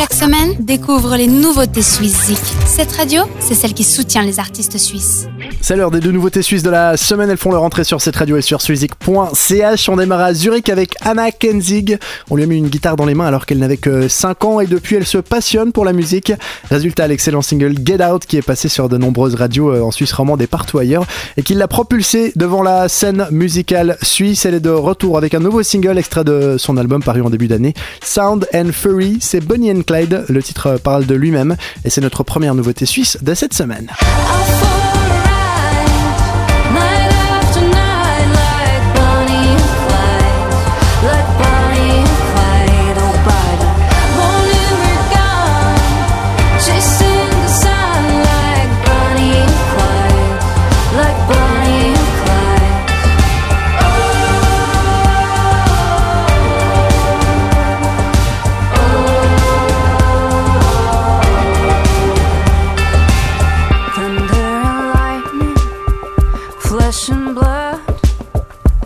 Chaque semaine, découvre les nouveautés suisses Cette radio, c'est celle qui soutient les artistes suisses. C'est l'heure des deux nouveautés suisses de la semaine. Elles font leur entrée sur cette radio et sur suizik.ch. On démarre à Zurich avec Anna Kenzig. On lui a mis une guitare dans les mains alors qu'elle n'avait que 5 ans et depuis elle se passionne pour la musique. Résultat, l'excellent single Get Out qui est passé sur de nombreuses radios euh, en Suisse romande et partout ailleurs et qui l'a propulsé devant la scène musicale suisse. Elle est de retour avec un nouveau single extrait de son album paru en début d'année. Sound and Fury, c'est Bonnie and Le titre parle de lui-même et c'est notre première nouveauté suisse de cette semaine.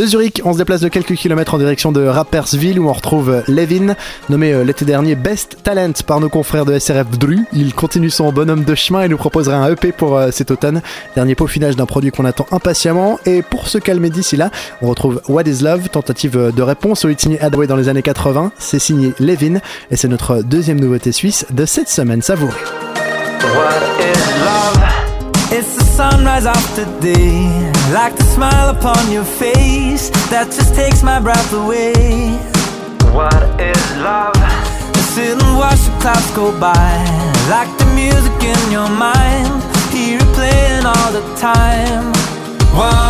De Zurich, on se déplace de quelques kilomètres en direction de Rapperswil où on retrouve Levin, nommé euh, l'été dernier Best Talent par nos confrères de SRF Dru. Il continue son bonhomme de chemin et nous proposera un EP pour euh, cet automne. Dernier peaufinage d'un produit qu'on attend impatiemment. Et pour se calmer d'ici là, on retrouve What is Love, tentative de réponse au hit signé Adway dans les années 80. C'est signé Levin et c'est notre deuxième nouveauté suisse de cette semaine savourée. What is love? Sunrise after day. Like the smile upon your face That just takes my breath away What is love? To sit and watch the clouds go by Like the music in your mind Hear it playing all the time What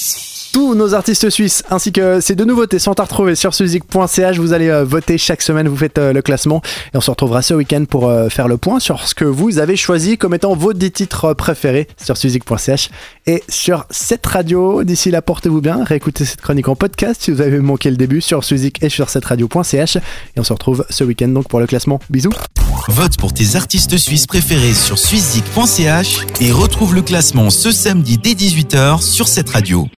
Tous nos artistes suisses ainsi que ces deux nouveautés sont à retrouver sur suzik.ch. Vous allez euh, voter chaque semaine, vous faites euh, le classement et on se retrouvera ce week-end pour euh, faire le point sur ce que vous avez choisi comme étant vos 10 titres préférés sur suzik.ch et sur cette radio. D'ici là, portez-vous bien, réécoutez cette chronique en podcast si vous avez manqué le début sur suzik et sur cette radio.ch et on se retrouve ce week-end donc pour le classement. Bisous. Vote pour tes artistes suisses préférés sur suzik.ch et retrouve le classement ce samedi dès 18h sur cette radio.